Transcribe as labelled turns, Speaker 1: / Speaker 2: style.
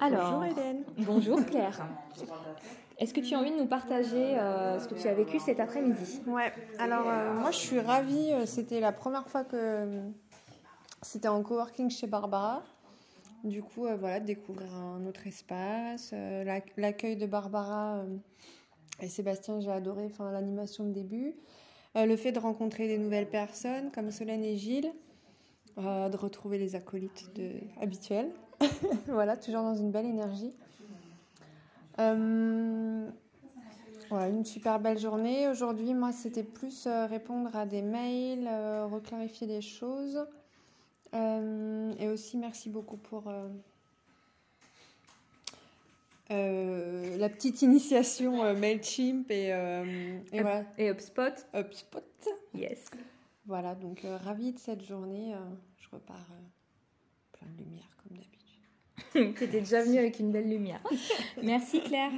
Speaker 1: Alors,
Speaker 2: Bonjour Hélène.
Speaker 1: Bonjour Claire. Est-ce que tu as envie de nous partager euh, ce que tu as vécu cet après-midi?
Speaker 2: Ouais, alors euh, moi je suis ravie, euh, c'était la première fois que c'était en coworking chez Barbara. Du coup, euh, voilà, découvrir un autre espace, l'ac- l'accueil de Barbara et Sébastien, j'ai adoré, enfin l'animation de début. Le fait de rencontrer des nouvelles personnes comme Solène et Gilles, de retrouver les acolytes de... habituels. voilà, toujours dans une belle énergie. Euh, voilà, une super belle journée. Aujourd'hui, moi, c'était plus euh, répondre à des mails, euh, reclarifier des choses. Euh, et aussi, merci beaucoup pour euh, euh, la petite initiation euh, MailChimp et, euh, et voilà,
Speaker 1: Et HubSpot
Speaker 2: HubSpot.
Speaker 1: Yes.
Speaker 2: Voilà, donc euh, ravie de cette journée. euh, je repars euh, plein de lumière comme d'habitude.
Speaker 1: Tu étais déjà venue avec une belle lumière. Merci Claire.